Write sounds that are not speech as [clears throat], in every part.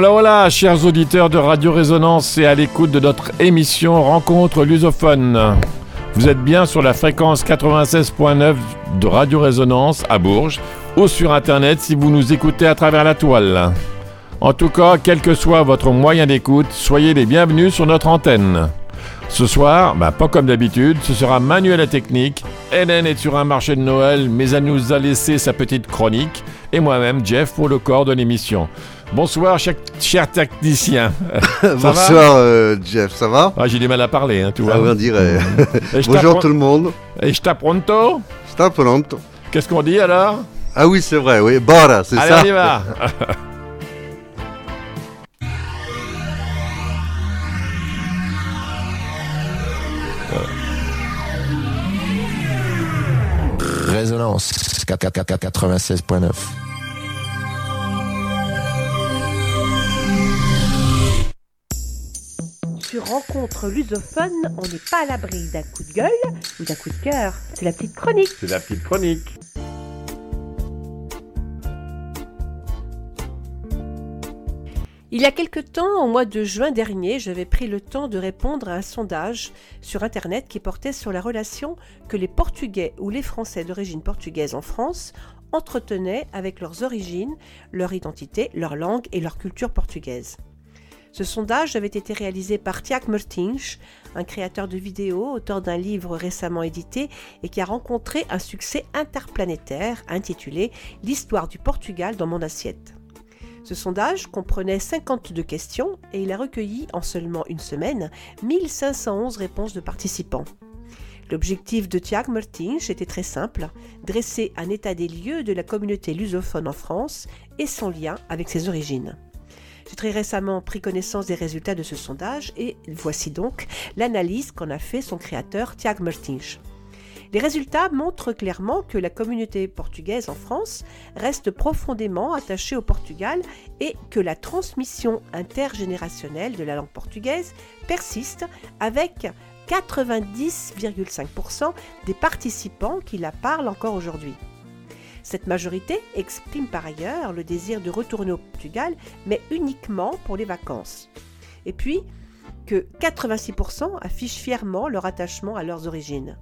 Hola, hola, chers auditeurs de Radio Résonance et à l'écoute de notre émission Rencontre lusophone. Vous êtes bien sur la fréquence 96.9 de Radio Résonance à Bourges ou sur Internet si vous nous écoutez à travers la toile. En tout cas, quel que soit votre moyen d'écoute, soyez les bienvenus sur notre antenne. Ce soir, bah, pas comme d'habitude, ce sera Manuel la technique. Hélène est sur un marché de Noël, mais elle nous a laissé sa petite chronique. Et moi-même, Jeff, pour le corps de l'émission. Bonsoir, cher, cher technicien. [laughs] Bonsoir, euh, Jeff, ça va? Ah, J'ai du mal à parler, hein, tu vois. Ah, on dirait. [laughs] [laughs] Bonjour tout le monde. Et sta pronto Sta pronto. Qu'est-ce qu'on dit alors? Ah oui, c'est vrai, oui. Bora, c'est ça? Allez, on y va. Résonance 96.9. Sur Rencontre lusophone, on n'est pas à l'abri d'un coup de gueule ou d'un coup de cœur. C'est la petite chronique. C'est la petite chronique. Il y a quelque temps, au mois de juin dernier, j'avais pris le temps de répondre à un sondage sur Internet qui portait sur la relation que les Portugais ou les Français d'origine portugaise en France entretenaient avec leurs origines, leur identité, leur langue et leur culture portugaise. Ce sondage avait été réalisé par Tiago Martins, un créateur de vidéos, auteur d'un livre récemment édité et qui a rencontré un succès interplanétaire intitulé L'histoire du Portugal dans mon assiette. Ce sondage comprenait 52 questions et il a recueilli en seulement une semaine 1511 réponses de participants. L'objectif de Tiago Martins était très simple, dresser un état des lieux de la communauté lusophone en France et son lien avec ses origines. J'ai très récemment pris connaissance des résultats de ce sondage et voici donc l'analyse qu'en a fait son créateur Tiago Martins. Les résultats montrent clairement que la communauté portugaise en France reste profondément attachée au Portugal et que la transmission intergénérationnelle de la langue portugaise persiste avec 90,5% des participants qui la parlent encore aujourd'hui. Cette majorité exprime par ailleurs le désir de retourner au Portugal, mais uniquement pour les vacances. Et puis, que 86% affichent fièrement leur attachement à leurs origines.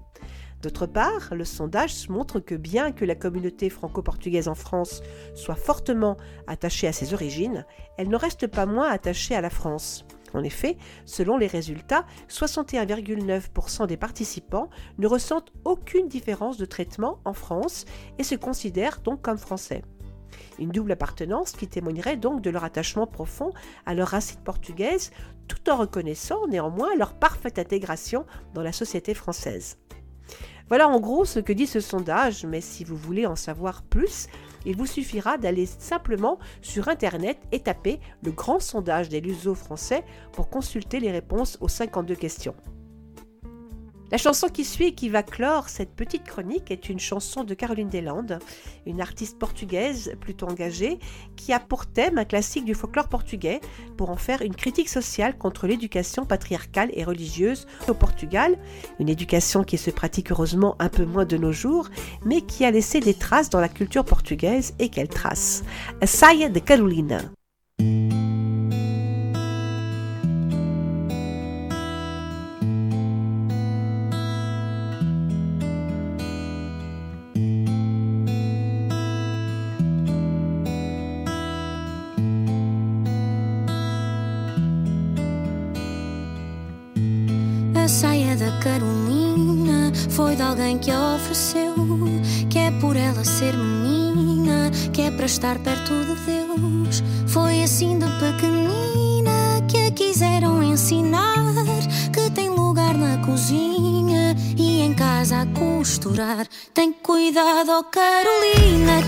D'autre part, le sondage montre que bien que la communauté franco-portugaise en France soit fortement attachée à ses origines, elle ne reste pas moins attachée à la France. En effet, selon les résultats, 61,9% des participants ne ressentent aucune différence de traitement en France et se considèrent donc comme français. Une double appartenance qui témoignerait donc de leur attachement profond à leur racine portugaise tout en reconnaissant néanmoins leur parfaite intégration dans la société française. Voilà en gros ce que dit ce sondage, mais si vous voulez en savoir plus, il vous suffira d'aller simplement sur Internet et taper le grand sondage des lusos français pour consulter les réponses aux 52 questions. La chanson qui suit et qui va clore cette petite chronique est une chanson de Caroline Deslandes, une artiste portugaise plutôt engagée, qui a pour thème un classique du folklore portugais pour en faire une critique sociale contre l'éducation patriarcale et religieuse au Portugal, une éducation qui se pratique heureusement un peu moins de nos jours, mais qui a laissé des traces dans la culture portugaise et quelles traces. Saia de. Carolina que a ofereceu. Que é por ela ser menina, que é para estar perto de Deus. Foi assim de pequenina que a quiseram ensinar. Que tem lugar na cozinha e em casa a costurar. Tem cuidado, Carolina,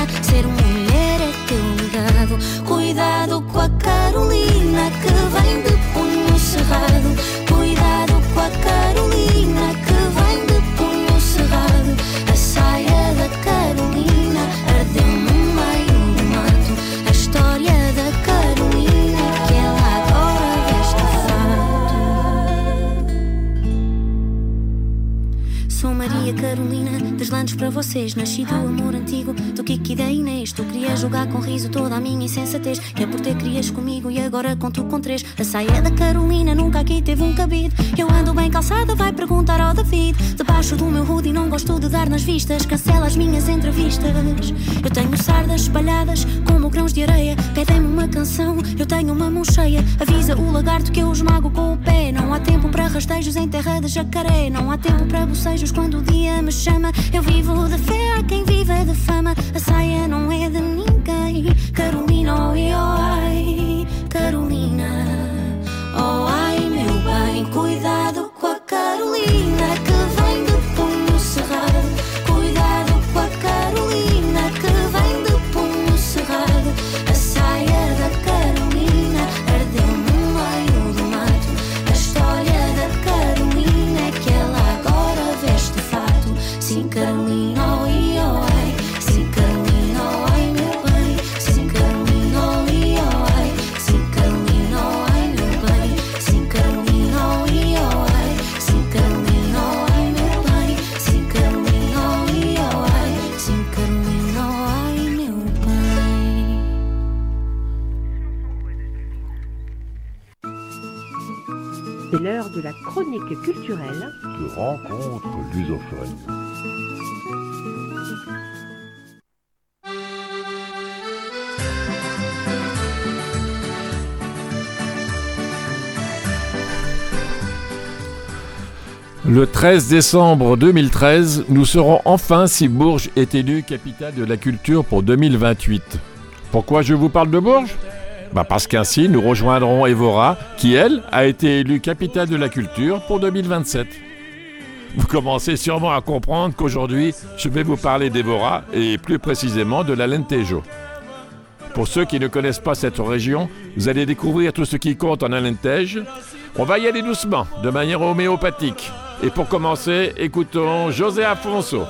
sina, ser mulher é teu legado. Cuidado com a Carolina que vem de para vocês. Nasci do amor antigo, do Kiki da Inês. Tu querias jogar com riso toda a minha insensatez. Que é por ter querias comigo e agora conto com três. A saia da Carolina nunca aqui teve um cabide. Eu ando bem calçada, vai perguntar ao David. Debaixo do meu hoodie não gosto de dar nas vistas. Cancela as minhas entrevistas. Eu tenho sardas espalhadas como grãos de areia. Pedem-me uma canção, eu tenho uma mão cheia. Avisa o lagarto que eu esmago com o pé. Não há tempo para rastejos em terra de jacaré. Não há tempo para bocejos quando o dia me chama. Eu vivo de fé a quem vive de fama. A saia não é de ninguém. Carolina, oi, oi, Carolina. Oh, ai, meu bem, cuidado chronique culturelle. de. Le 13 décembre 2013, nous saurons enfin si Bourges est élue capitale de la culture pour 2028. Pourquoi je vous parle de Bourges? Bah Parce qu'ainsi nous rejoindrons Evora, qui elle a été élue capitale de la culture pour 2027. Vous commencez sûrement à comprendre qu'aujourd'hui, je vais vous parler d'Evora et plus précisément de l'Alentejo. Pour ceux qui ne connaissent pas cette région, vous allez découvrir tout ce qui compte en Alentej. On va y aller doucement, de manière homéopathique. Et pour commencer, écoutons José Afonso.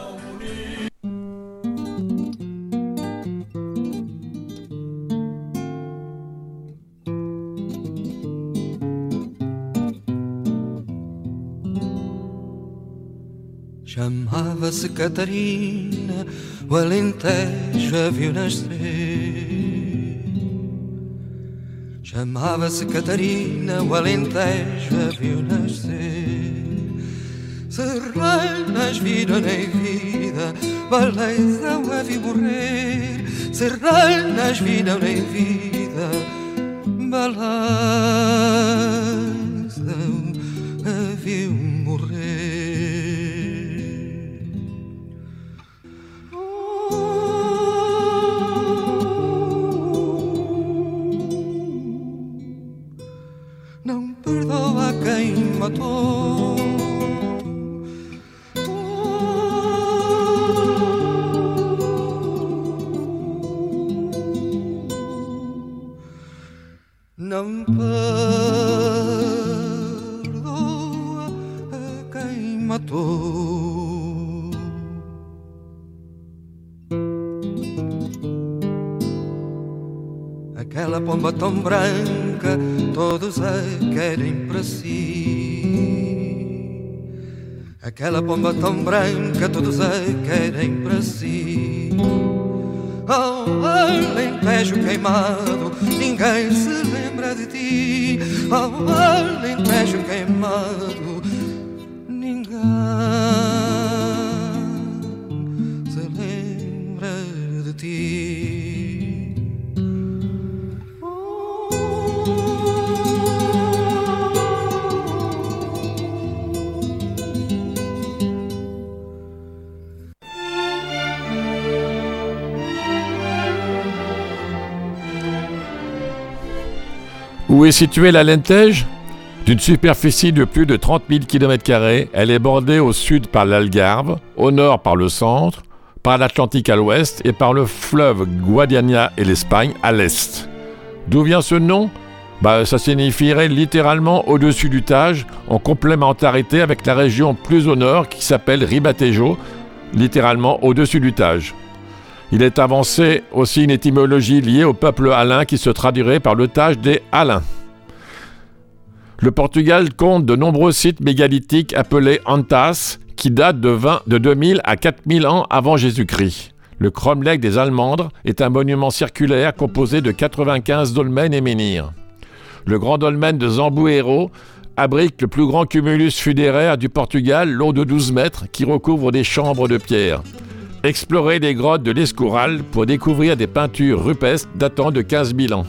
Chamava-se Catarina, o Alentejo a viu nascer. Chamava-se Catarina, o Alentejo a viu nascer. Serranas viram em vida, baleizão a viu morrer. Serranas viram em vida, baleizão a viu matou. Não perdoa a quem matou. Aquela pomba tão branca, Aquela pomba tão branca, todos a querem para si. Oh, Alentejo queimado, ninguém se lembra de ti. Oh, Alentejo queimado, Où est située la Lentège D'une superficie de plus de 30 000 km, elle est bordée au sud par l'Algarve, au nord par le centre, par l'Atlantique à l'ouest et par le fleuve Guadiana et l'Espagne à l'est. D'où vient ce nom? Bah, Ça signifierait littéralement au-dessus du Tage, en complémentarité avec la région plus au nord qui s'appelle Ribatejo, littéralement au-dessus du Tage. Il est avancé aussi une étymologie liée au peuple alain qui se traduirait par le Tage des Alains. Le Portugal compte de nombreux sites mégalithiques appelés antas, qui date de, 20, de 2000 à 4000 ans avant Jésus-Christ. Le cromlech des Allemandres est un monument circulaire composé de 95 dolmens et menhirs. Le grand dolmen de Zambuero abrite le plus grand cumulus funéraire du Portugal, long de 12 mètres, qui recouvre des chambres de pierre. Explorez les grottes de l'Escoural pour découvrir des peintures rupestres datant de 15 000 ans.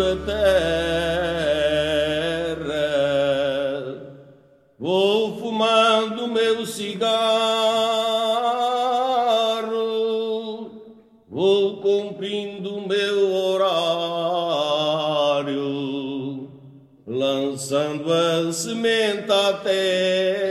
A terra. Vou fumando meu cigarro, vou cumprindo meu horário, lançando a semente à terra.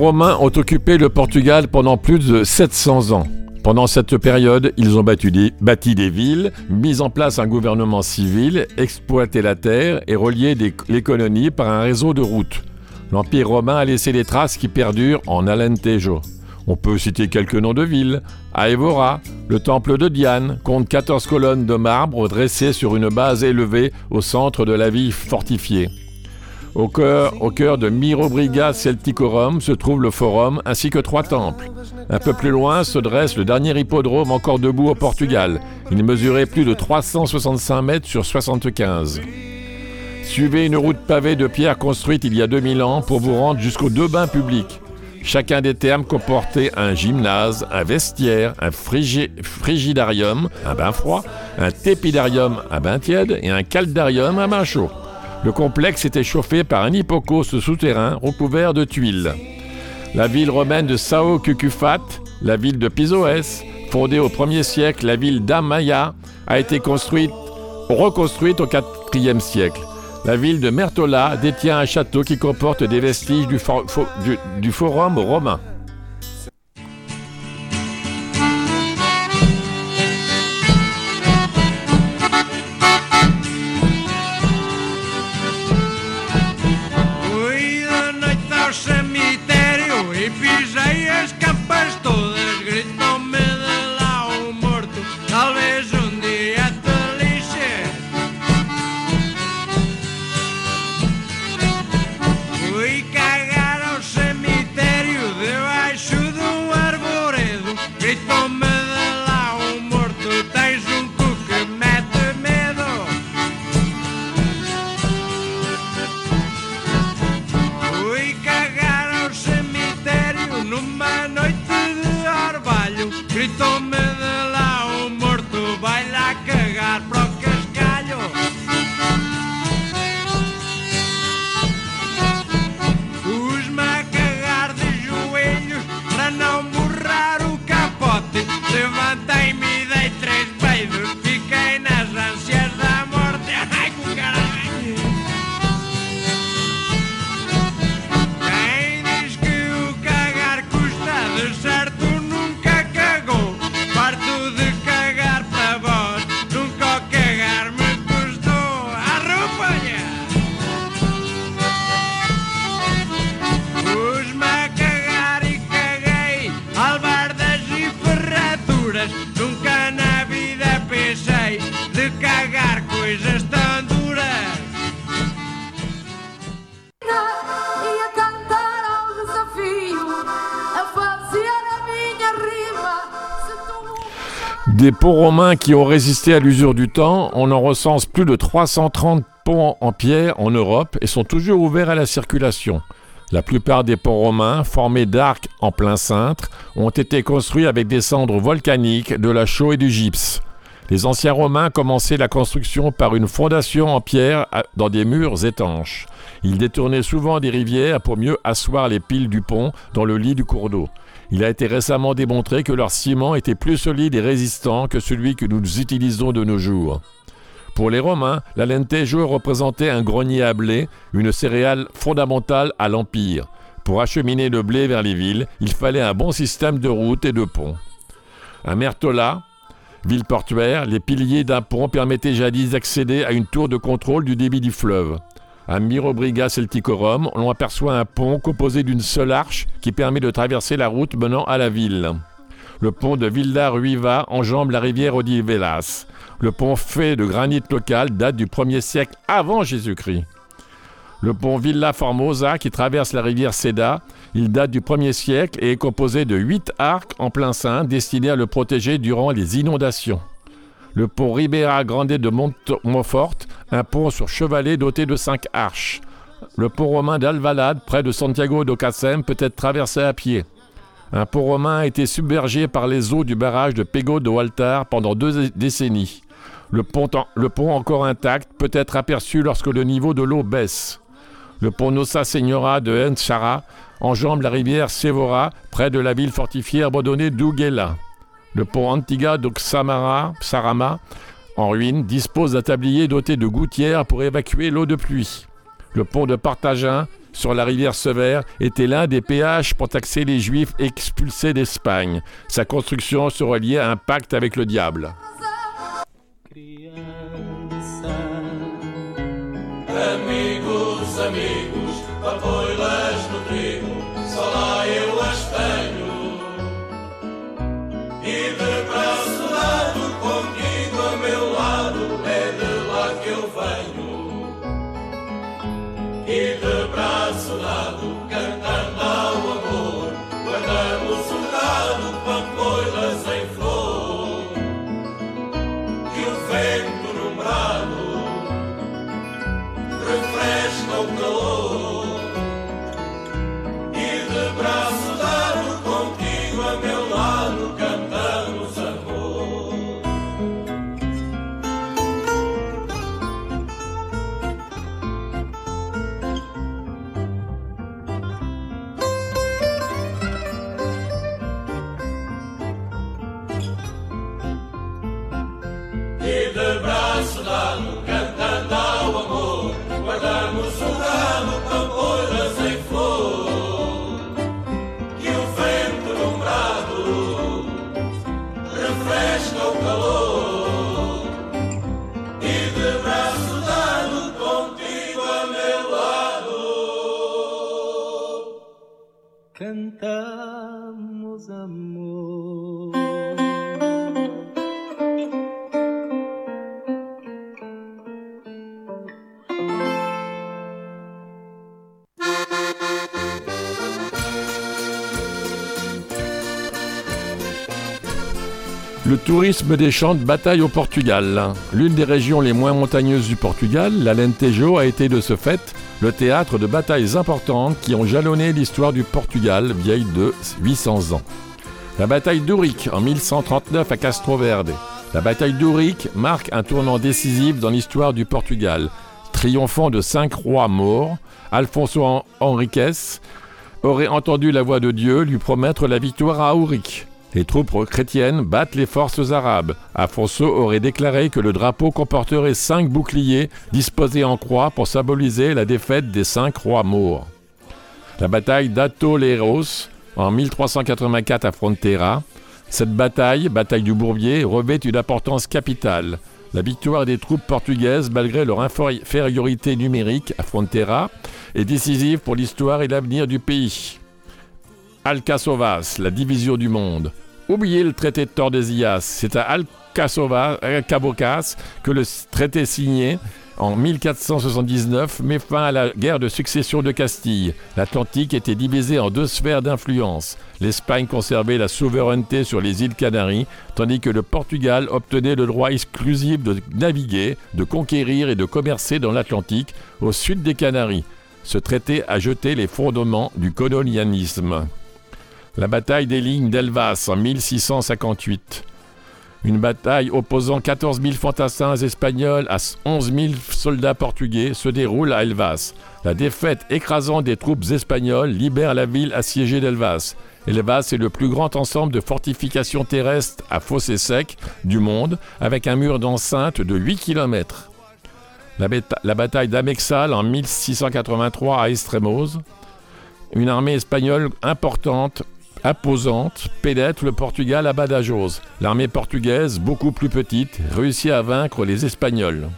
Romains ont occupé le Portugal pendant plus de 700 ans. Pendant cette période, ils ont bâti des, villes, mis en place un gouvernement civil, exploité la terre et relié les colonies par un réseau de routes. L'Empire romain a laissé des traces qui perdurent en Alentejo. On peut citer quelques noms de villes. Aevora, le temple de Diane, compte 14 colonnes de marbre dressées sur une base élevée au centre de la ville fortifiée. Au cœur, de Mirobriga Celticorum se trouve le forum ainsi que trois temples. Un peu plus loin se dresse le dernier hippodrome encore debout au Portugal. Il mesurait plus de 365 mètres sur 75. Suivez une route pavée de pierre construite il y a 2000 ans pour vous rendre jusqu'aux deux bains publics. Chacun des termes comportait un gymnase, un vestiaire, un frigidarium, un bain froid, un tépidarium, un bain tiède et un caldarium, un bain chaud. Le complexe était chauffé par un hippocauste souterrain recouvert de tuiles. La ville romaine de Sao Cucufat, la ville de Pisoès, fondée au 1er siècle, la ville d'Amaya, a été construite, reconstruite au 4e siècle. La ville de Mertola détient un château qui comporte des vestiges du forum romain. Ponts romains qui ont résisté à l'usure du temps, on en recense plus de 330 ponts en pierre en Europe et sont toujours ouverts à la circulation. La plupart des ponts romains, formés d'arcs en plein cintre, ont été construits avec des cendres volcaniques, de la chaux et du gypse. Les anciens Romains commençaient la construction par une fondation en pierre dans des murs étanches. Ils détournaient souvent des rivières pour mieux asseoir les piles du pont dans le lit du cours d'eau. Il a été récemment démontré que leur ciment était plus solide et résistant que celui que nous utilisons de nos jours. Pour les Romains, la lentejo représentait un grenier à blé, une céréale fondamentale à l'Empire. Pour acheminer le blé vers les villes, il fallait un bon système de routes et de ponts. À Mertola, ville portuaire, les piliers d'un pont permettaient jadis d'accéder à une tour de contrôle du débit du fleuve. À Mirobriga Celticorum, on aperçoit un pont composé d'une seule arche qui permet de traverser la route menant à la ville. Le pont de Villa Ruiva enjambe la rivière Odivelas. Le pont fait de granit local date du 1er siècle avant Jésus-Christ. Le pont Villa Formosa qui traverse la rivière Seda, il date du 1er siècle et est composé de huit arcs en plein sein destinés à le protéger durant les inondations. Le pont Ribera Grande de Montfort, un pont sur chevalet doté de cinq arches. Le pont romain d'Alvalade, près de Santiago do Cacem, peut être traversé à pied. Un pont romain a été submergé par les eaux du barrage de Pego de Altar pendant deux décennies. Le pont, encore intact peut être aperçu lorsque le niveau de l'eau baisse. Le pont Nossa Senhora de Enchara enjambe la rivière Sevora près de la ville fortifiée abandonnée d'Uguela. Le pont Antiga de Xamara, Sarama, en ruine, dispose d'un tablier doté de gouttières pour évacuer l'eau de pluie. Le pont de Partagin, sur la rivière Sevère, était l'un des péages pour taxer les juifs expulsés d'Espagne. Sa construction se reliait à un pacte avec le diable. E de braço dado contigo a meu lado, é de lá que eu venho. E de braço dado, cantando ao amor, guardamos o gado, papoilas em flor. E o vento no brado refresca o calor tourisme des champs de bataille au Portugal. L'une des régions les moins montagneuses du Portugal, l'Alentejo a été de ce fait le théâtre de batailles importantes qui ont jalonné l'histoire du Portugal, vieille de 800 ans. La bataille d'Ourique en 1139 à Castro Verde. La bataille d'Ourique marque un tournant décisif dans l'histoire du Portugal. Triomphant de cinq rois morts, Alfonso Henriques aurait entendu la voix de Dieu lui promettre la victoire à Ourique. Les troupes chrétiennes battent les forces arabes. Afonso aurait déclaré que le drapeau comporterait cinq boucliers disposés en croix pour symboliser la défaite des cinq rois morts. La bataille d'Atoleiros en 1384 à Frontera. Cette bataille, bataille du Bourbier, revêt une importance capitale. La victoire des troupes portugaises, malgré leur infériorité numérique à Frontera, est décisive pour l'histoire et l'avenir du pays. Alcasovas, la division du monde. Oubliez le traité de Tordesillas. C'est à Alcasovas, Cabocas, que le traité signé en 1479 met fin à la guerre de succession de Castille. L'Atlantique était divisé en deux sphères d'influence. L'Espagne conservait la souveraineté sur les îles Canaries, tandis que le Portugal obtenait le droit exclusif de naviguer, de conquérir et de commercer dans l'Atlantique, au sud des Canaries. Ce traité a jeté les fondements du colonialisme. La bataille des lignes d'Elvas en 1658. Une bataille opposant 14 000 fantassins espagnols à 11 000 soldats portugais se déroule à Elvas. La défaite écrasante des troupes espagnoles libère la ville assiégée d'Elvas. Elvas est le plus grand ensemble de fortifications terrestres à fossés secs du monde, avec un mur d'enceinte de 8 km. La, la bataille d'Amexal en 1683 à Estremoz. Une armée espagnole importante imposante pénètre le Portugal à Badajoz. L'armée portugaise, beaucoup plus petite, réussit à vaincre les Espagnols.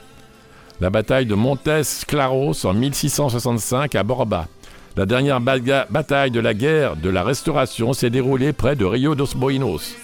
La bataille de Montes Claros en 1665 à Borba. La dernière bataille de la guerre de la Restauration s'est déroulée près de Rio dos Boinos.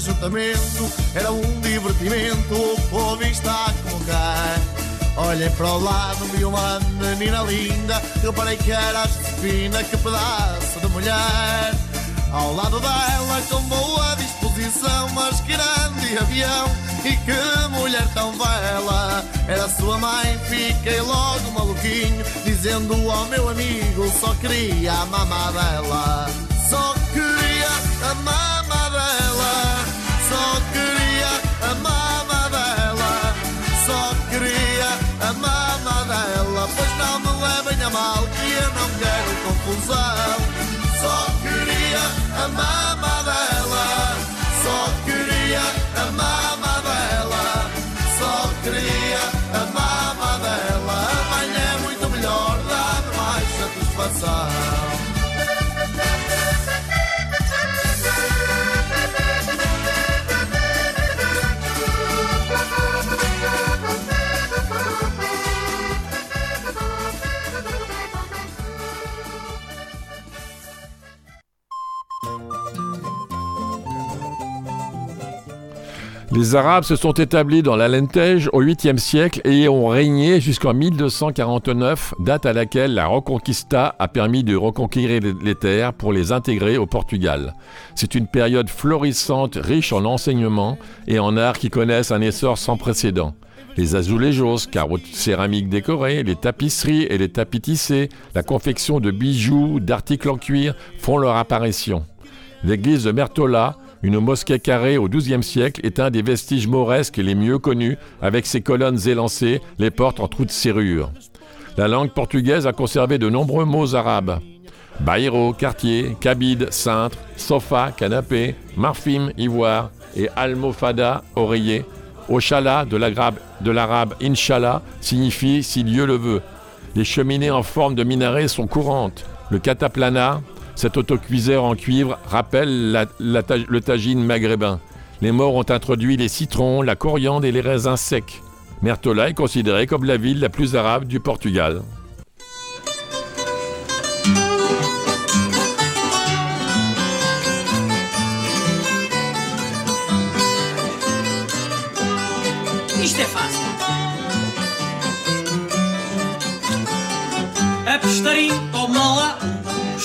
Ajuntamento era um divertimento, o povo está como quem. Olhei para o lado, vi uma menina linda, reparei que era a Josefina, que pedaço de mulher. Ao lado dela, com boa disposição, mas grande avião e que mulher tão bela. Era sua mãe, fiquei logo maluquinho, dizendo ao meu amigo, só queria a mamá dela. Só queria a dela. Só queria a mama dela, só queria a mama dela. Pois não me levem a mal, que eu não quero confusão. Só queria a mama Les Arabes se sont établis dans la Lentège au 8e siècle et ont régné jusqu'en 1249, date à laquelle la Reconquista a permis de reconquérir les terres pour les intégrer au Portugal. C'est une période florissante, riche en enseignements et en arts qui connaissent un essor sans précédent. Les azulejos, carreaux céramiques décorés, les tapisseries et les tapis tissés, la confection de bijoux, d'articles en cuir font leur apparition. L'église de Mertola, une mosquée carrée au XIIe siècle est un des vestiges mauresques les mieux connus, avec ses colonnes élancées, les portes en trous de serrure. La langue portugaise a conservé de nombreux mots arabes. Baïro, quartier, cabide, cintre, sofa, canapé, marfim, ivoire et almofada, oreiller. Oshala, de l'arabe inshallah, signifie si Dieu le veut. Les cheminées en forme de minaret sont courantes. Le cataplana, cet autocuiseur en cuivre rappelle le tagine maghrébin. Les morts ont introduit les citrons, la coriandre et les raisins secs. Mertola est considérée comme la ville la plus arabe du Portugal.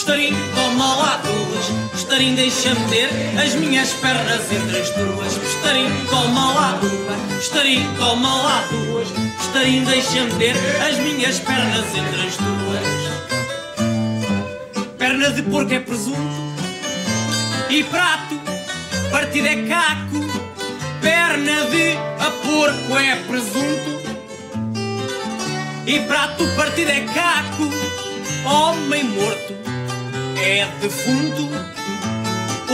Estarim, toma lá duas. Estarim, deixa-me ter as minhas pernas entre as tuas. Estarim, toma lá. Estarim, toma lá duas. Estarim, deixa-me ter as minhas pernas entre as tuas. Perna de porco é presunto e prato. Partido é caco. Perna de a porco é presunto e prato partido é caco. Homem morto é defunto,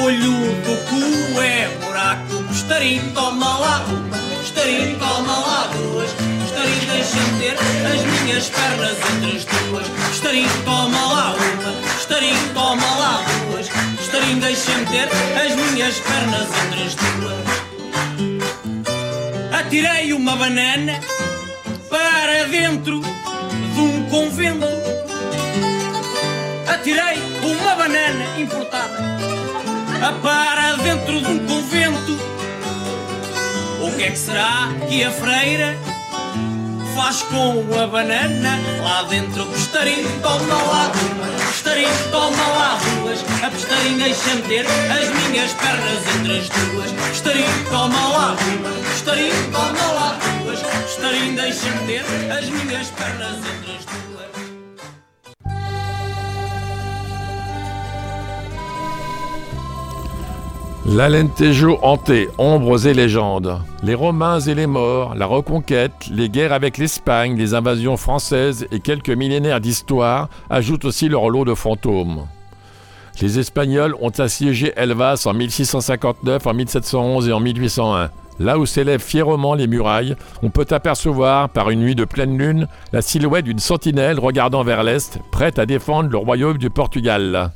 olho do cu é buraco, estarim, toma lá uma, Estarim, toma lá duas. Estarim, deixa-me ter as minhas pernas entre as tuas. Estarim, toma lá uma. Estarim, toma lá duas. Estarim, deixa-me ter as minhas pernas entre as tuas. Atirei uma banana para dentro banana importada para dentro de um convento. O que é que será que a freira faz com a banana lá dentro? Pestarim, toma lá uma, pestarim, toma lá duas. A pestarim deixa-me ter as minhas pernas entre as duas. Pestarim, toma lá uma, pestarim, toma lá duas. Pestarim deixa-me ter as minhas pernas entre as duas. L'Alentejo hanté, ombres et légendes. Les Romains et les morts, la reconquête, les guerres avec l'Espagne, les invasions françaises et quelques millénaires d'histoire ajoutent aussi leur lot de fantômes. Les Espagnols ont assiégé Elvas en 1659, en 1711 et en 1801. Là où s'élèvent fièrement les murailles, on peut apercevoir, par une nuit de pleine lune, la silhouette d'une sentinelle regardant vers l'est, prête à défendre le royaume du Portugal.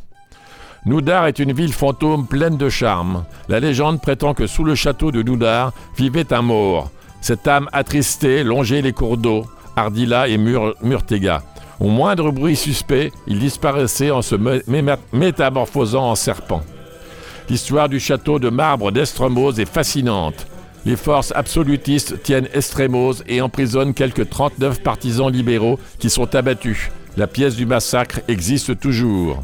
Noudar est une ville fantôme pleine de charme. La légende prétend que sous le château de Noudar vivait un mort. Cette âme attristée longeait les cours d'eau, Ardila et Mur Murtega. Au moindre bruit suspect, il disparaissait en se métamorphosant en serpent. L'histoire du château de marbre d'Estremose est fascinante. Les forces absolutistes tiennent Estremose et emprisonnent quelques 39 partisans libéraux qui sont abattus. La pièce du massacre existe toujours.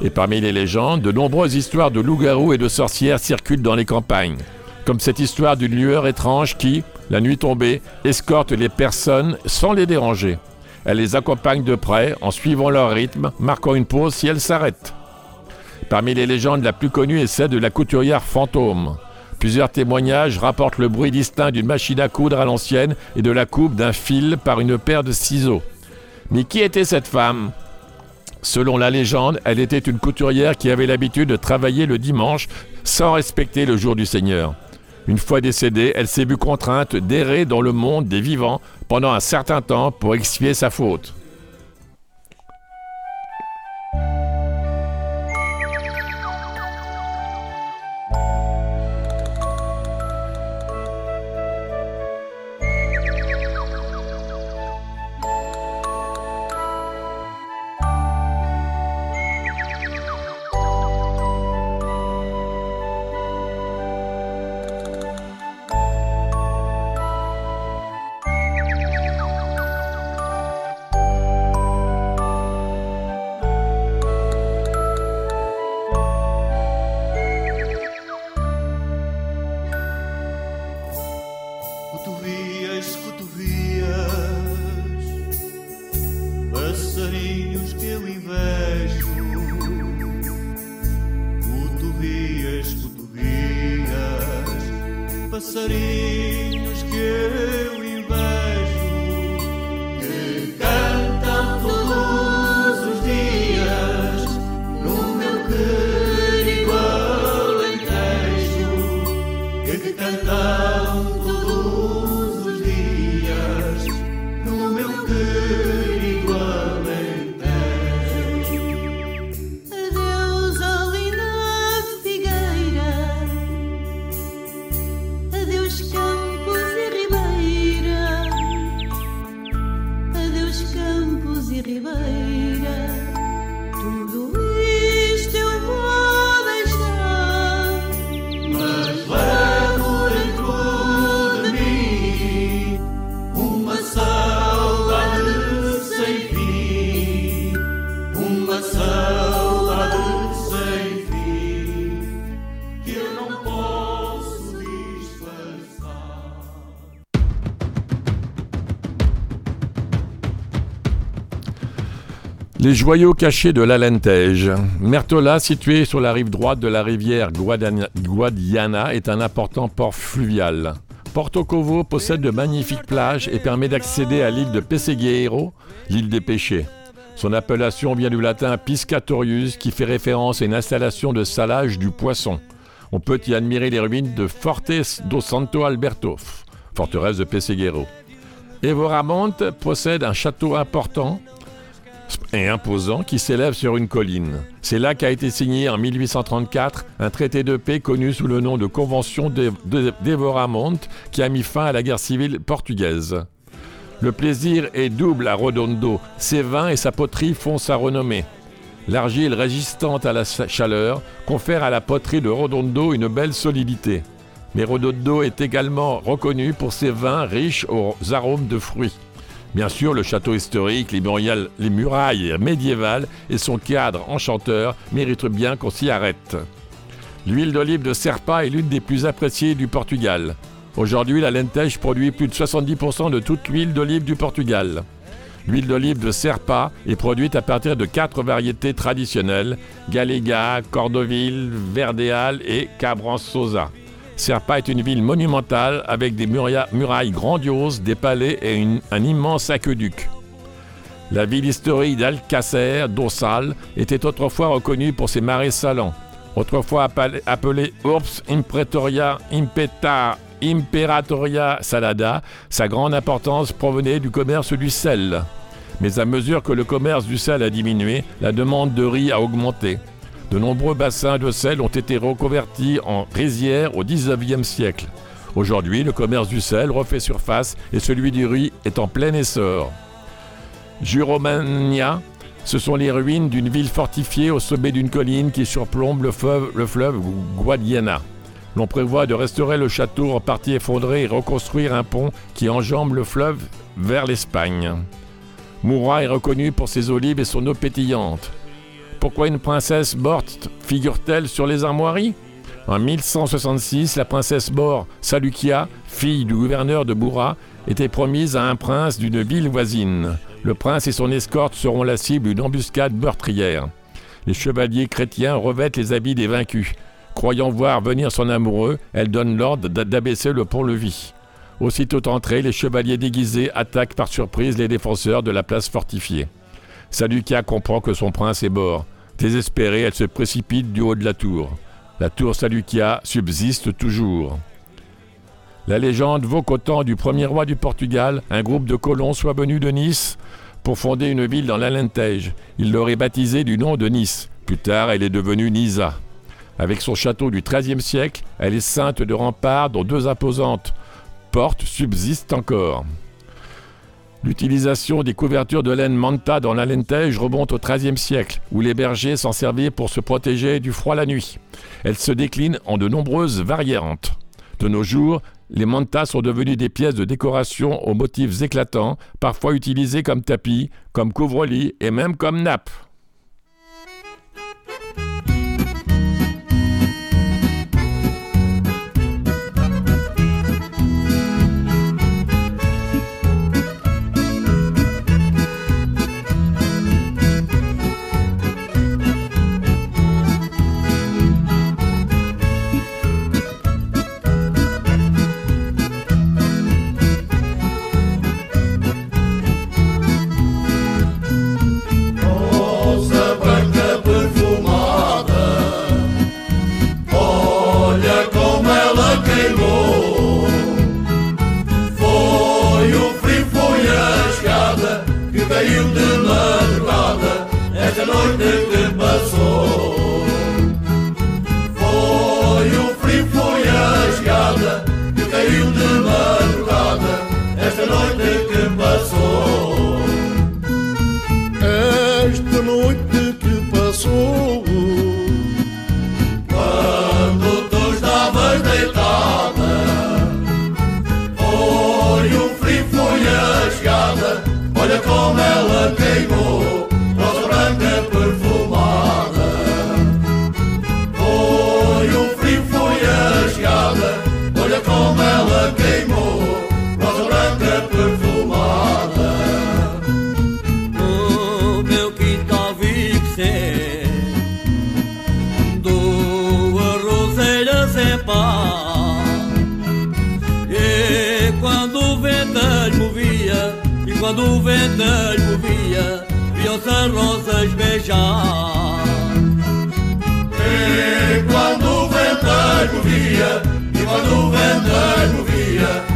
Et parmi les légendes, de nombreuses histoires de loups-garous et de sorcières circulent dans les campagnes. Comme cette histoire d'une lueur étrange qui, la nuit tombée, escorte les personnes sans les déranger. Elle les accompagne de près en suivant leur rythme, marquant une pause si elles s'arrêtent. Parmi les légendes, la plus connue est celle de la couturière fantôme. Plusieurs témoignages rapportent le bruit distinct d'une machine à coudre à l'ancienne et de la coupe d'un fil par une paire de ciseaux. Mais qui était cette femme? Selon la légende, elle était une couturière qui avait l'habitude de travailler le dimanche sans respecter le jour du Seigneur. Une fois décédée, elle s'est vue contrainte d'errer dans le monde des vivants pendant un certain temps pour expier sa faute. be waiting Les joyaux cachés de l'Alentej. Mertola, situé sur la rive droite de la rivière Guadiana, est un important port fluvial. Porto Covo possède de magnifiques plages et permet d'accéder à l'île de Pessegueiro, l'île des pêchés. Son appellation vient du latin piscatorius qui fait référence à une installation de salage du poisson. On peut y admirer les ruines de Fortes do Santo Alberto, forteresse de Pesseguero. Evora possède un château important et imposant qui s'élève sur une colline. C'est là qu'a été signé en 1834 un traité de paix connu sous le nom de Convention d'Evoramont qui a mis fin à la guerre civile portugaise. Le plaisir est double à Rodondo. Ses vins et sa poterie font sa renommée. L'argile résistante à la chaleur confère à la poterie de Rodondo une belle solidité. Mais Rodondo est également reconnu pour ses vins riches aux arômes de fruits. Bien sûr, le château historique, les murailles, les murailles médiévales et son cadre enchanteur méritent bien qu'on s'y arrête. L'huile d'olive de Serpa est l'une des plus appréciées du Portugal. Aujourd'hui, la Lentej produit plus de 70% de toute l'huile d'olive du Portugal. L'huile d'olive de Serpa est produite à partir de quatre variétés traditionnelles Galega, Cordoville, Verdeal et Cabrançosa. Serpa est une ville monumentale avec des murailles grandioses, des palais et un immense aqueduc. La ville historique d'Alcacer, d'Ossal, était autrefois reconnue pour ses marais salants. Autrefois appelée Urbs Impretoria Impeta Imperatoria Salada, sa grande importance provenait du commerce du sel. Mais à mesure que le commerce du sel a diminué, la demande de riz a augmenté. De nombreux bassins de sel ont été reconvertis en rizières au XIXe siècle. Aujourd'hui, le commerce du sel refait surface et celui du riz est en plein essor. Juromania, ce sont les ruines d'une ville fortifiée au sommet d'une colline qui surplombe le fleuve, le Guadiana. L'on prévoit de restaurer le château en partie effondré et reconstruire un pont qui enjambe le fleuve vers l'Espagne. Moura est reconnu pour ses olives et son eau pétillante. Pourquoi une princesse morte figure-t-elle sur les armoiries En 1166, la princesse mort Salukia, fille du gouverneur de Boura, était promise à un prince d'une ville voisine. Le prince et son escorte seront la cible d'une embuscade meurtrière. Les chevaliers chrétiens revêtent les habits des vaincus. Croyant voir venir son amoureux, elle donne l'ordre d'abaisser le pont-levis. Aussitôt entrés, les chevaliers déguisés attaquent par surprise les défenseurs de la place fortifiée. Salukia comprend que son prince est mort. Désespérée, elle se précipite du haut de la tour. La tour Salukia subsiste toujours. La légende vaut qu'au temps du premier roi du Portugal, un groupe de colons soit venu de Nice pour fonder une ville dans l'Alentej. Il l'aurait baptisée du nom de Nice. Plus tard, elle est devenue Nisa. Avec son château du XIIIe siècle, elle est ceinte de remparts dont deux imposantes portes subsistent encore. L'utilisation des couvertures de laine manta dans la lentège remonte au XIIIe siècle, où les bergers s'en servaient pour se protéger du froid la nuit. Elle se décline en de nombreuses variantes. De nos jours, les mantas sont devenus des pièces de décoration aux motifs éclatants, parfois utilisées comme tapis, comme couvre-lit et même comme nappe. Quando o vento movia, viam-se rosas beijar. E quando o vento movia, e quando o vento movia,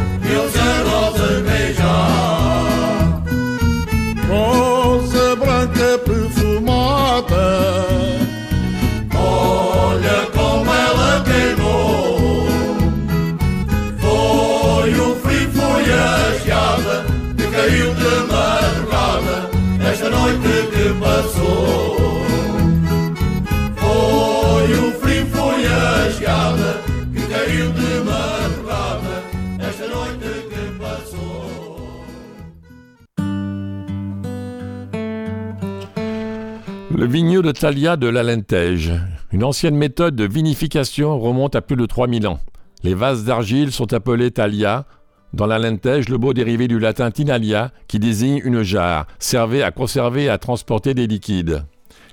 Le vigneux de Thalia de l'Alentège. Une ancienne méthode de vinification remonte à plus de 3000 ans. Les vases d'argile sont appelés Thalia. Dans l'Alentège, le mot dérivé du latin tinalia, qui désigne une jarre, servait à conserver et à transporter des liquides.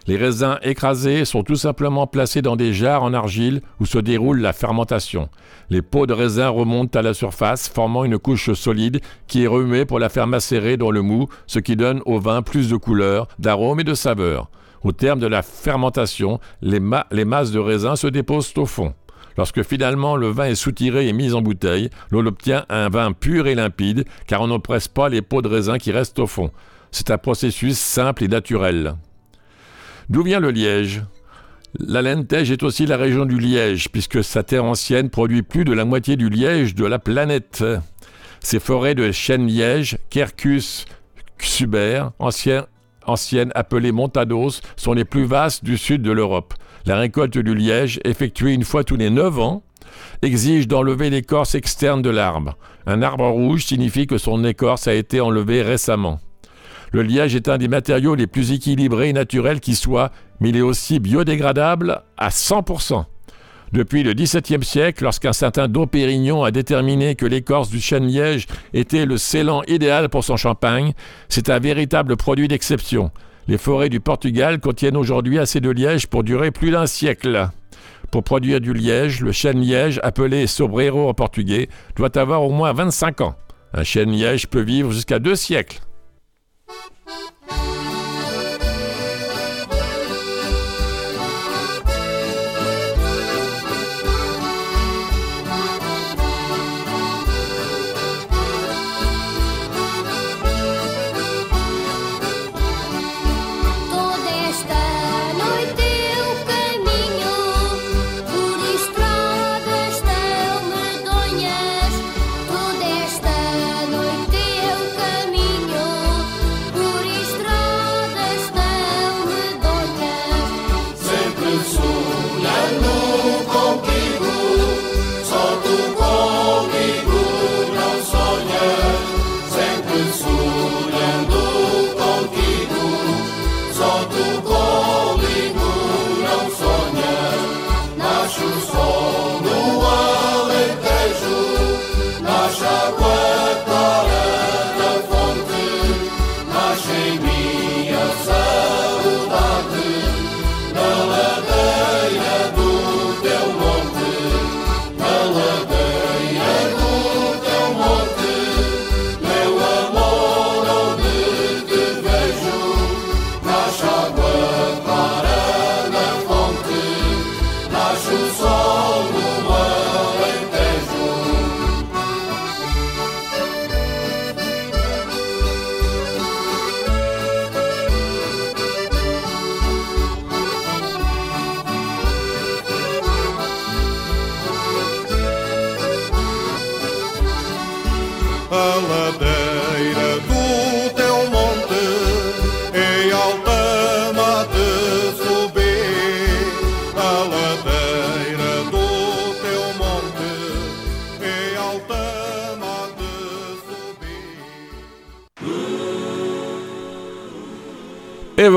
Les raisins écrasés sont tout simplement placés dans des jarres en argile où se déroule la fermentation. Les peaux de raisin remontent à la surface, formant une couche solide qui est remuée pour la faire macérer dans le mou, ce qui donne au vin plus de couleur, d'arôme et de saveur. Au terme de la fermentation, les, ma- les masses de raisin se déposent au fond. Lorsque finalement le vin est soutiré et mis en bouteille, l'on obtient un vin pur et limpide, car on ne pas les peaux de raisin qui restent au fond. C'est un processus simple et naturel. D'où vient le liège? La Lentège est aussi la région du liège, puisque sa terre ancienne produit plus de la moitié du liège de la planète. Ces forêts de chênes liège, Quercus suber, ancien- anciennes appelées montados, sont les plus vastes du sud de l'Europe. La récolte du liège, effectuée une fois tous les 9 ans, exige d'enlever l'écorce externe de l'arbre. Un arbre rouge signifie que son écorce a été enlevée récemment. Le liège est un des matériaux les plus équilibrés et naturels qui soit, mais il est aussi biodégradable à 100%. Depuis le XVIIe siècle, lorsqu'un certain Dom Pérignon a déterminé que l'écorce du chêne liège était le scellant idéal pour son champagne, c'est un véritable produit d'exception. Les forêts du Portugal contiennent aujourd'hui assez de liège pour durer plus d'un siècle. Pour produire du liège, le chêne liège, appelé sobreiro en portugais, doit avoir au moins 25 ans. Un chêne liège peut vivre jusqu'à deux siècles.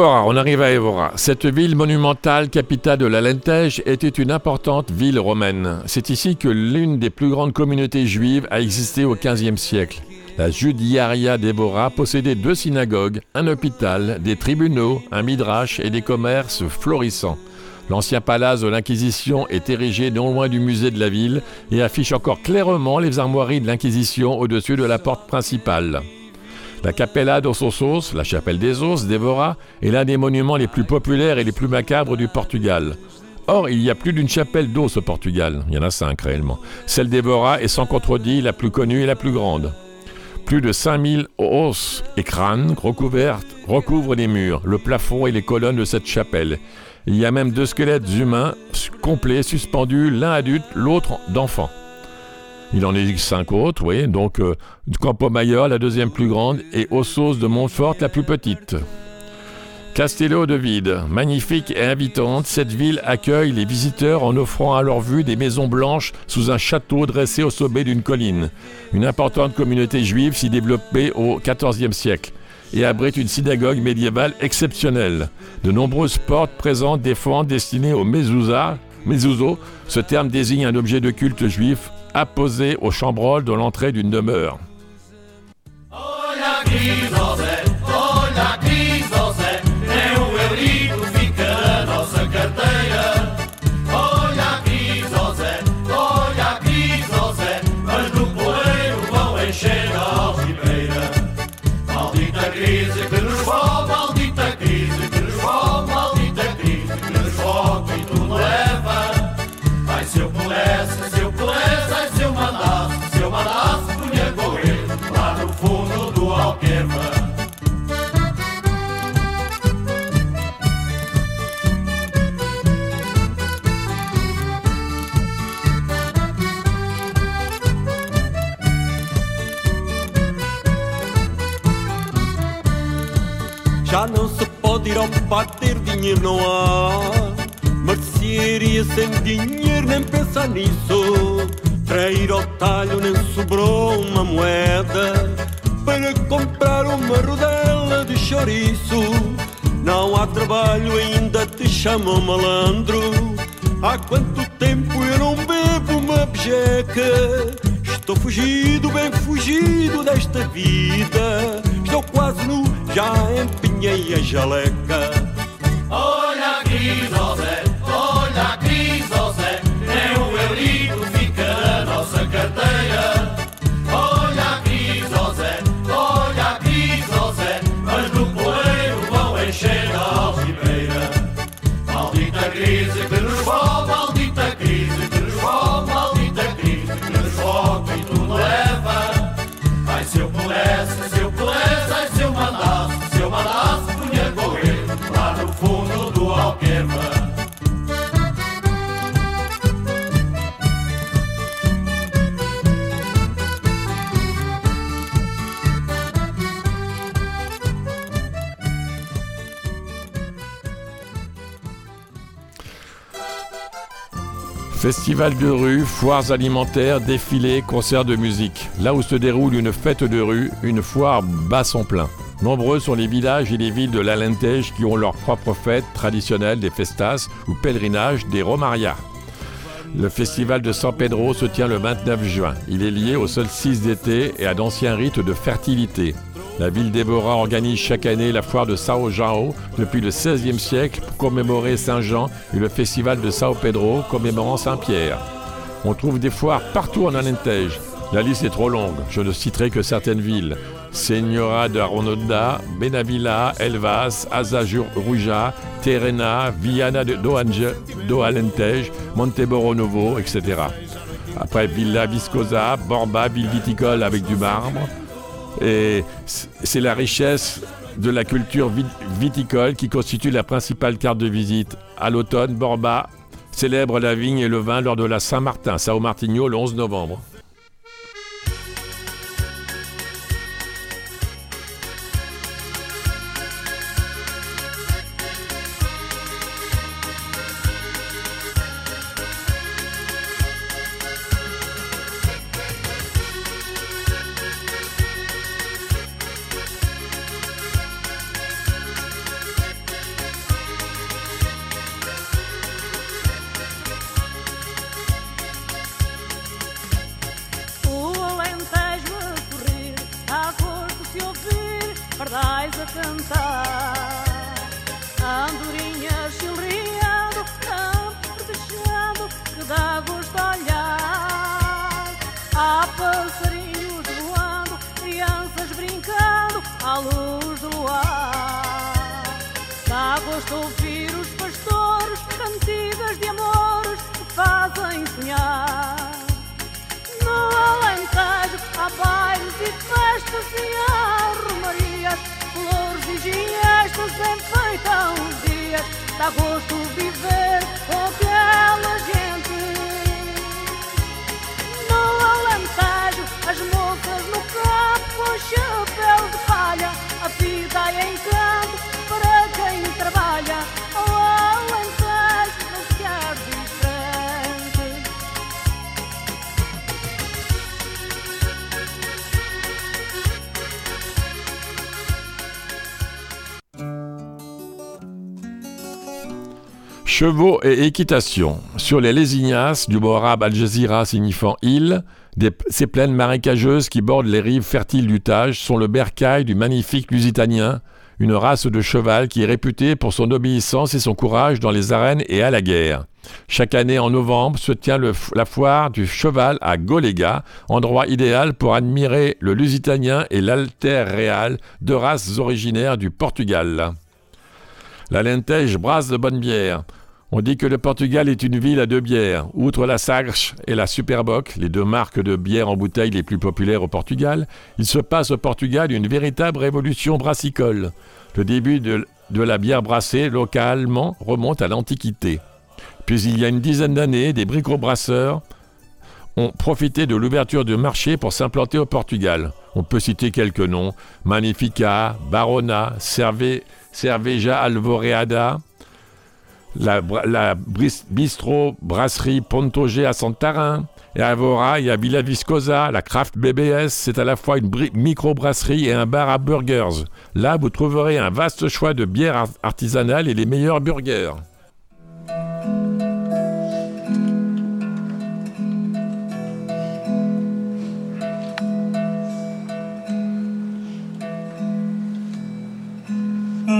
On arrive à Évora. Cette ville monumentale, capitale de l'Alentège, était une importante ville romaine. C'est ici que l'une des plus grandes communautés juives a existé au XVe siècle. La Judiaria d'Évora possédait deux synagogues, un hôpital, des tribunaux, un midrash et des commerces florissants. L'ancien palace de l'Inquisition est érigé non loin du musée de la ville et affiche encore clairement les armoiries de l'Inquisition au-dessus de la porte principale. La Capella dos la chapelle des os d'Evora, est l'un des monuments les plus populaires et les plus macabres du Portugal. Or, il y a plus d'une chapelle d'os au Portugal. Il y en a cinq réellement. Celle d'Evora est sans contredit la plus connue et la plus grande. Plus de 5000 os et crânes recouverts recouvrent les murs, le plafond et les colonnes de cette chapelle. Il y a même deux squelettes humains complets suspendus, l'un adulte, l'autre d'enfant. Il en existe cinq autres, donc euh, Campo Mayor, la deuxième plus grande, et Ossos de Montfort, la plus petite. Castello de Vide, magnifique et invitante, cette ville accueille les visiteurs en offrant à leur vue des maisons blanches sous un château dressé au sommet d'une colline. Une importante communauté juive s'y développée au XIVe siècle et abrite une synagogue médiévale exceptionnelle. De nombreuses portes présentent des fentes destinées aux mezuzah, mezuzot. Ce terme désigne un objet de culte juif apposé au chambroles de l'entrée d'une demeure. Já não se pode ir ao bar ter dinheiro, não há. Mercearia sem dinheiro, nem pensar nisso. Para ir ao talho nem sobrou uma moeda. Para comprar uma rodela de chouriço. Não há trabalho, ainda te chamam malandro. Há quanto tempo eu não bebo uma bejeca? Estou fugido, bem fugido desta vida. Estou quase nu, já empenhei a jaleca. Olha aqui, José, Festival de rue, foires alimentaires, défilés, concerts de musique. Là où se déroule une fête de rue, une foire bat son plein. Nombreux sont les villages et les villes de l'Alentej qui ont leur propre fête traditionnelle des festas ou pèlerinages des Romarias. Le festival de San Pedro se tient le 29 juin. Il est lié au solstice d'été et à d'anciens rites de fertilité. La ville d'Evora organise chaque année la foire de Sao João depuis le XVIe siècle pour commémorer Saint Jean et le festival de Sao Pedro commémorant Saint Pierre. On trouve des foires partout en Alentejo. La liste est trop longue, je ne citerai que certaines villes. Senhora de Aronda, Benavilla, Elvas, Azajuruja, Terena, Viana de Doange, do Alentejo, Monteboro Novo, etc. Après Villa Viscosa, Borba, ville viticole avec du marbre. Et c'est la richesse de la culture viticole qui constitue la principale carte de visite. À l'automne, Borba célèbre la vigne et le vin lors de la Saint-Martin, Sao Martinho, le 11 novembre. Chevaux et équitation. Sur les Lésignas, du mot arabe Al Jazeera signifiant île, ces plaines marécageuses qui bordent les rives fertiles du Tage sont le bercail du magnifique Lusitanien, une race de cheval qui est réputée pour son obéissance et son courage dans les arènes et à la guerre. Chaque année en novembre se tient la foire du cheval à Golega, endroit idéal pour admirer le Lusitanien et l'Alter Real, deux races originaires du Portugal. La Lentège brasse de bonne bière. On dit que le Portugal est une ville à deux bières. Outre la Sagres et la Superboc, les deux marques de bière en bouteille les plus populaires au Portugal, il se passe au Portugal une véritable révolution brassicole. Le début de, la bière brassée localement remonte à l'Antiquité. Puis il y a une dizaine d'années, des bricobrasseurs ont profité de l'ouverture du marché pour s'implanter au Portugal. On peut citer quelques noms Magnifica, Barona, Cerve, Cerveja Alvoreada, la, bistrot brasserie Pontogé à Santarin. Et à Vora, il y a Villa Viscosa, la Craft BBS, c'est à la fois une microbrasserie et un bar à burgers. Là, vous trouverez un vaste choix de bières ar- artisanales et les meilleurs burgers.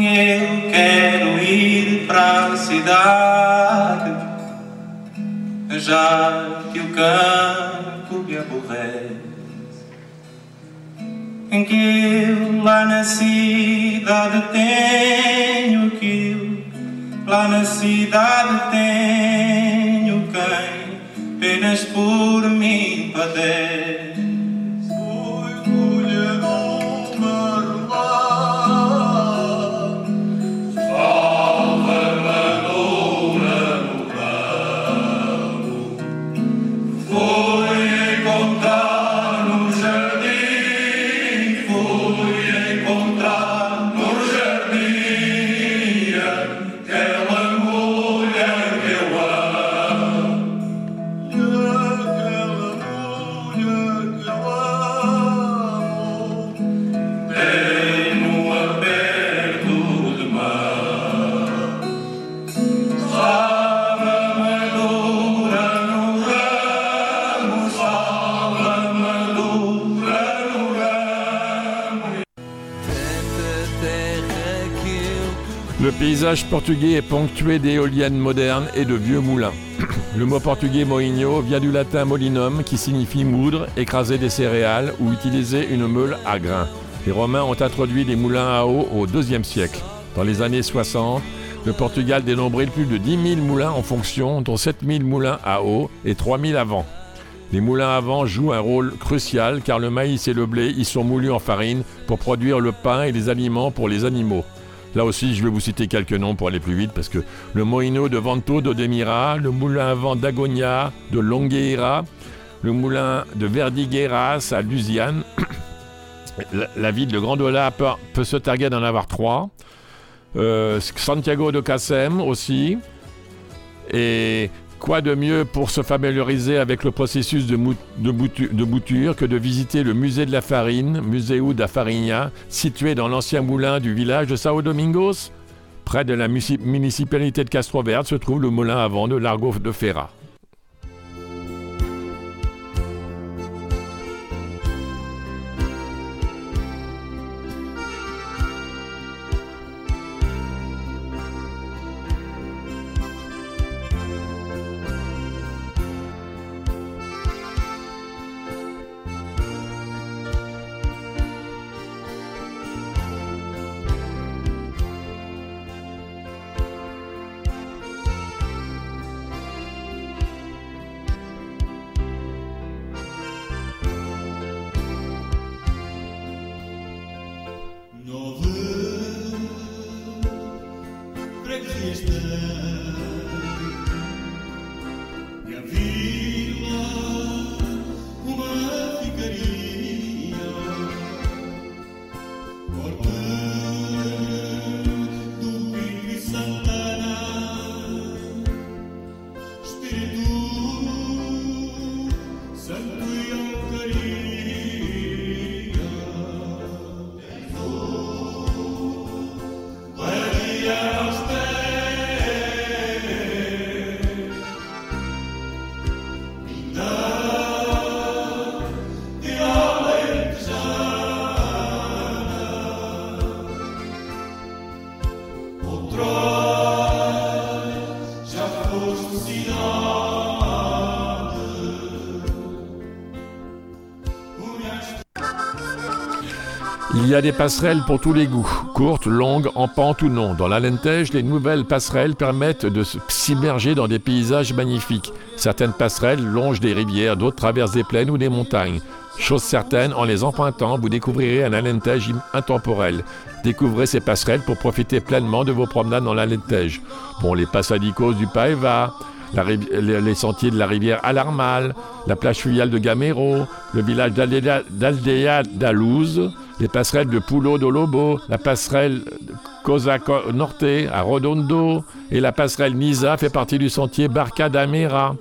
Eu quero ir para a cidade, já que o campo me aborrece. Que eu lá na cidade tenho que eu lá na cidade tenho quem apenas por mim padece. Paysage portugais est ponctué d'éoliennes modernes et de vieux moulins. [clears throat] Le mot portugais moinho vient du latin molinum qui signifie moudre, écraser des céréales ou utiliser une meule à grains. Les Romains ont introduit les moulins à eau au IIe siècle. Dans les années 60, le Portugal dénombrait plus de 10 000 moulins en fonction, dont 7 000 moulins à eau et 3 000 à vent. Les moulins à vent jouent un rôle crucial car le maïs et le blé y sont moulus en farine pour produire le pain et les aliments pour les animaux. Là aussi, je vais vous citer quelques noms pour aller plus vite parce que le Moino de Vento d'Odemira, le moulin à vent d'Agonia de Longueira, le moulin de Verdigueiras à Lusiane. [coughs] la, ville de Grandola peut, peut se targuer d'en avoir trois. Euh, Santiago de Casem aussi. Et quoi de mieux pour se familiariser avec le processus de, bouture que de visiter le musée de la farine, Museu da Farinha, situé dans l'ancien moulin du village de Sao Domingos? Près de la municipalité de Castro Verde se trouve le moulin à vent de Largo de Ferra. Il y a des passerelles pour tous les goûts, courtes, longues, en pente ou non. Dans l'Alentej, les nouvelles passerelles permettent de s'immerger dans des paysages magnifiques. Certaines passerelles longent des rivières, d'autres traversent des plaines ou des montagnes. Chose certaine, en les empruntant, vous découvrirez un Alentej intemporel. Découvrez ces passerelles pour profiter pleinement de vos promenades dans l'Alentej. Bon, les passadicos du Paeva, les sentiers de la rivière Alarmal, la plage fluviale de Gamero, le village d'Aldea d'Alouz, les passerelles de Pulo do Lobo, la passerelle Cosa Norte à Rodondo et la passerelle Nisa fait partie du sentier Barca d'Amera.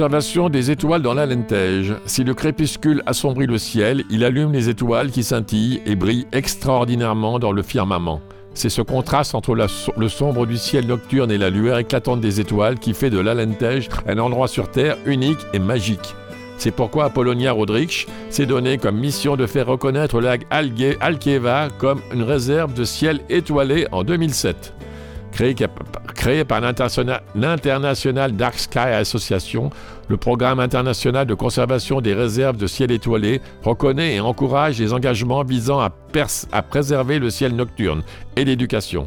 L'observation des étoiles dans la lentège. Si le crépuscule assombrit le ciel, il allume les étoiles qui scintillent et brillent extraordinairement dans le firmament. C'est ce contraste entre le sombre du ciel nocturne et la lueur éclatante des étoiles qui fait de l'Alentej un endroit sur Terre unique et magique. C'est pourquoi Apollonia Rodrich s'est donné comme mission de faire reconnaître le lac Alkeva comme une réserve de ciel étoilé en 2007. Créé, par l'International Dark Sky Association, le programme international de conservation des réserves de ciel étoilé reconnaît et encourage les engagements visant à préserver le ciel nocturne et l'éducation.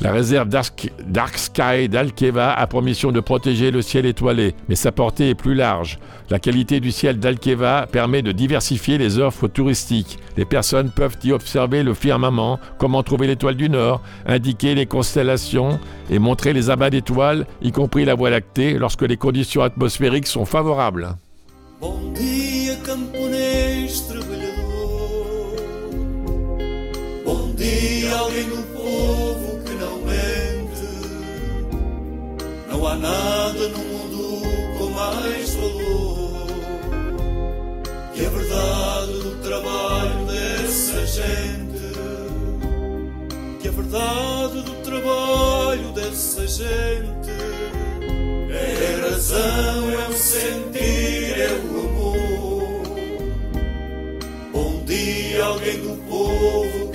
La réserve Dark, Sky d'Alkeva a pour mission de protéger le ciel étoilé, mais sa portée est plus large. La qualité du ciel d'Alkeva permet de diversifier les offres touristiques. Les personnes peuvent y observer le firmament, comment trouver l'étoile du Nord, indiquer les constellations et montrer les abats d'étoiles, y compris la Voie lactée, lorsque les conditions atmosphériques sont favorables. Não há nada no mundo com mais valor que a verdade do trabalho dessa gente. Que a verdade do trabalho dessa gente é a razão, é o sentir, é o amor. Bom dia, alguém do povo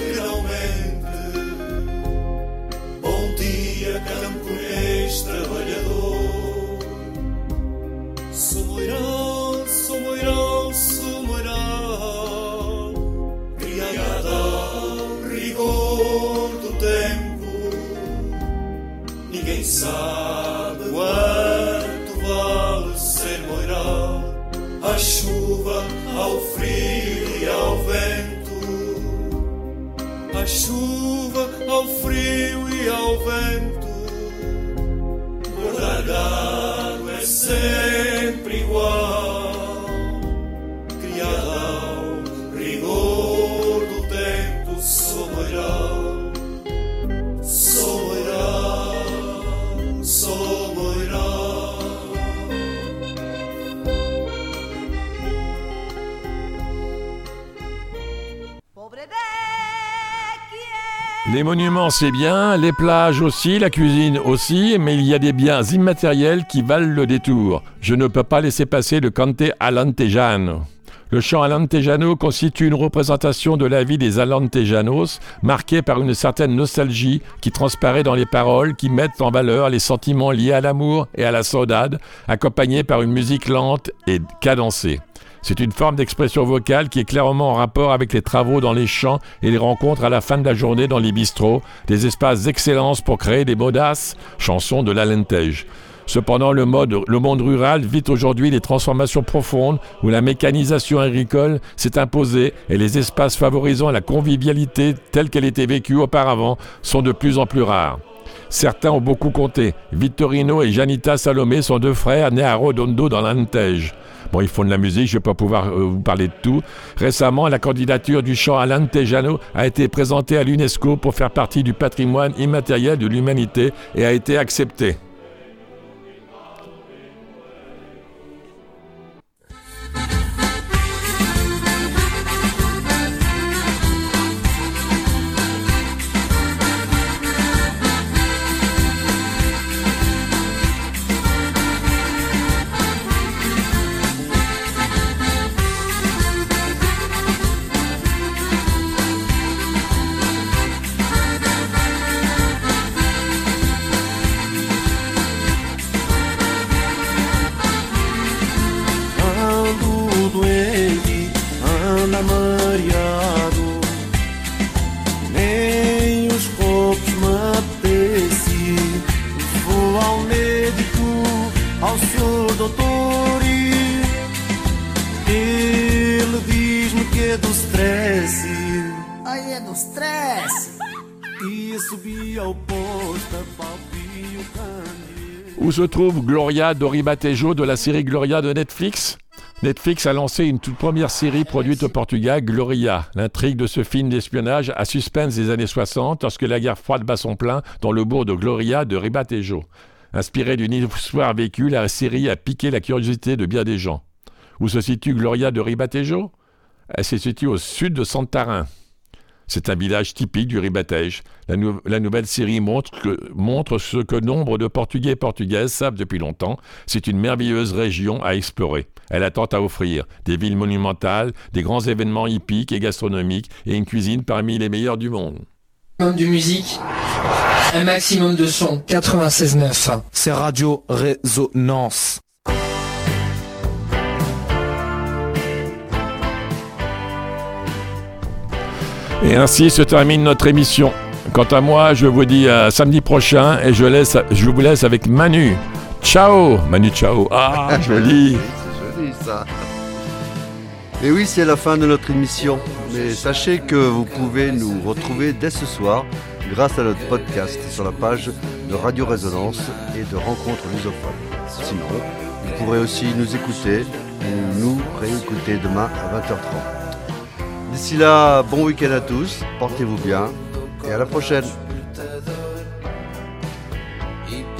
Somoirão, Somoirão, Somoirão. Criada ao rigor do tempo. Ninguém sabe quanto vale ser moirão. A chuva, ao frio e ao vento. A chuva, ao frio e ao vento. Guardar igual. Criada ao rigor do tempo soberano, soberano, soberano. Les monuments, c'est bien, les plages aussi, la cuisine aussi, mais il y a des biens immatériels qui valent le détour. Je ne peux pas laisser passer le Cante Alantejano. Le chant Alantejano constitue une représentation de la vie des Alantejanos, marquée par une certaine nostalgie qui transparaît dans les paroles qui mettent en valeur les sentiments liés à l'amour et à la saudade, accompagnés par une musique lente et cadencée. C'est une forme d'expression vocale qui est clairement en rapport avec les travaux dans les champs et les rencontres à la fin de la journée dans les bistrots, des espaces d'excellence pour créer des modaces chansons de l'Alentej. Cependant, le, le monde rural vit aujourd'hui des transformations profondes où la mécanisation agricole s'est imposée et les espaces favorisant la convivialité telle qu'elle était vécue auparavant sont de plus en plus rares. Certains ont beaucoup compté. Vittorino et Janita Salomé sont deux frères nés à Rodondo dans l'Antej. Bon, ils font de la musique, je ne vais pas pouvoir euh, vous parler de tout. Récemment, la candidature du chant Alain Tejano a été présentée à l'UNESCO pour faire partie du patrimoine immatériel de l'humanité et a été acceptée. Où se trouve Gloria Doribatejo de la série Gloria de Netflix? Netflix a lancé une toute première série produite au Portugal, Gloria. L'intrigue de ce film d'espionnage a suspense des années 60 lorsque la guerre froide bat son plein dans le bourg de Gloria de Ribatejo. Inspirée d'une histoire vécue, la série a piqué la curiosité de bien des gens. Où se situe Gloria de Ribatejo? Elle se situe au sud de Santarin. C'est un village typique du Ribatège. La, nouvelle série montre, montre ce que nombre de Portugais et Portugaises savent depuis longtemps. C'est une merveilleuse région à explorer. Elle attend à offrir des villes monumentales, des grands événements hippiques et gastronomiques et une cuisine parmi les meilleures du monde. Du musique, un maximum de son. 96.9. C'est Radio Résonance. Et ainsi se termine notre émission. Quant à moi, je vous dis à samedi prochain et je, laisse, je vous laisse avec Manu. Ciao Manu, ciao Ah, [laughs] joli C'est joli ça Et oui, c'est la fin de notre émission. Mais sachez que vous pouvez nous retrouver dès ce soir grâce à notre podcast sur la page de Radio Résonance et de Rencontres Lusophones. Sinon, vous pourrez aussi nous écouter ou nous réécouter demain à 20h30. D'ici là, bon week-end à tous, portez-vous bien et à la prochaine.